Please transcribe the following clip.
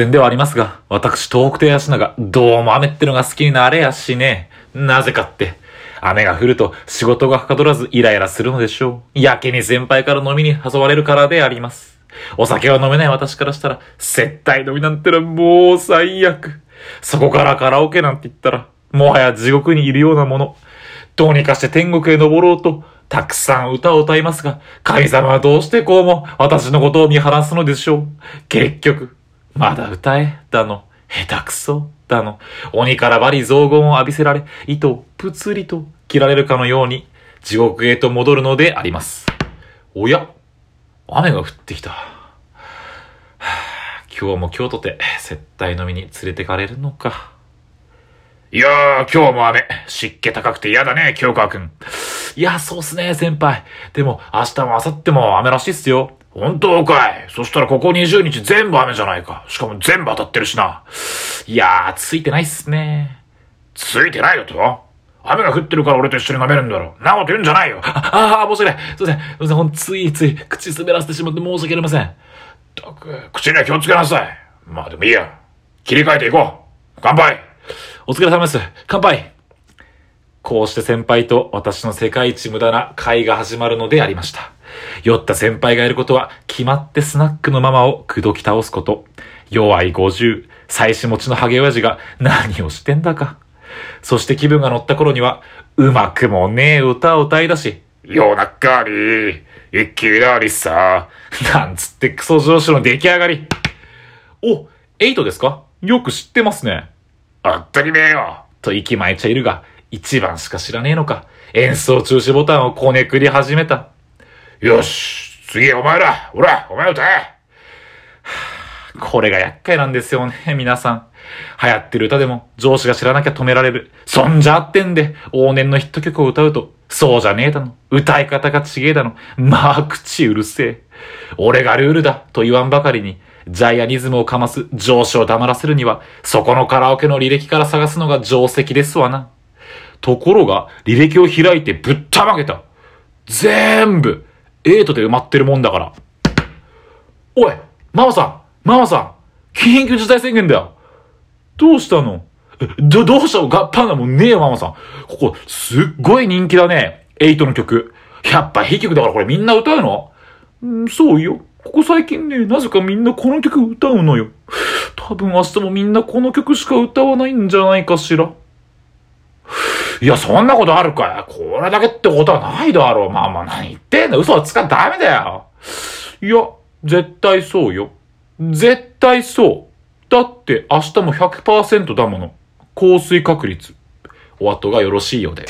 然ではありますが、私、東北亭足長、どうも雨ってのが好きになれやしね。なぜかって、雨が降ると仕事がはかどらずイライラするのでしょう。やけに先輩から飲みに誘われるからであります。お酒は飲めない私からしたら、接待飲みなんてのはもう最悪。そこからカラオケなんて言ったら、もはや地獄にいるようなもの。どうにかして天国へ登ろうと、たくさん歌を歌いますが、神様はどうしてこうも私のことを見放すのでしょう。結局、まだ歌え、だの、下手くそ、だの、鬼からバリ雑言を浴びせられ、糸をぷつりと切られるかのように、地獄へと戻るのであります。おや雨が降ってきた。は あ今日も今日とて、接待飲みに連れてかれるのか。いやー、今日も雨。湿気高くて嫌だね、清川くん。いや、そうっすね、先輩。でも、明日も明後日も雨らしいっすよ。本当かいそしたらここ20日全部雨じゃないか。しかも全部当たってるしな。いやー、ついてないっすね。ついてないよと雨が降ってるから俺と一緒に飲めるんだろ。なこと言うんじゃないよ。ああー、申し訳ない。すいません。すいません。ほんついつい口滑らせてしまって申し訳ありません。たく、口には気をつけなさい。まあでもいいや。切り替えていこう。乾杯お疲れ様です。乾杯こうして先輩と私の世界一無駄な会が始まるのでありました。酔った先輩がいることは、決まってスナックのママを口説き倒すこと。弱い50、妻子持ちのハゲ親父が 何をしてんだか。そして気分が乗った頃には、うまくもねえ歌を歌い出し、夜中に、いきなりさ、なんつってクソ上司の出来上がり。お、エイトですか？よく知ってますね。当たり前よと息巻いちゃいるが、一番しか知らねえのか。演奏中止ボタンをこねくり始めた。よし次お前らほらお前歌えこれが厄介なんですよね、皆さん。流行ってる歌でも上司が知らなきゃ止められる。そんじゃってんで、往年のヒット曲を歌うと、そうじゃねえだの。歌い方がちげえだの。まあ、口うるせえ。俺がルールだと言わんばかりに、ジャイアニズムをかます上司を黙らせるには、そこのカラオケの履歴から探すのが定石ですわな。ところが、履歴を開いてぶったまげた。全部、エイトで埋まってるもんだから。おい、ママさん、ママさん、緊急事態宣言だよ。どうしたの？えど、どうしたの？ガッパンがもうねえよ、ママさん。ここ、すっごい人気だね。エイトの曲。やっぱいい曲だからこれみんな歌うの？んそうよ。ここ最近ね、なぜかみんなこの曲歌うのよ。多分明日もみんなこの曲しか歌わないんじゃないかしら。いや、そんなことあるかいこれだけってことはないだろう。まあまあ、何言ってんの？嘘をつかんダメだよ。いや、絶対そうよ。絶対そう。だって明日も100%だもの。降水確率。お後がよろしいようで。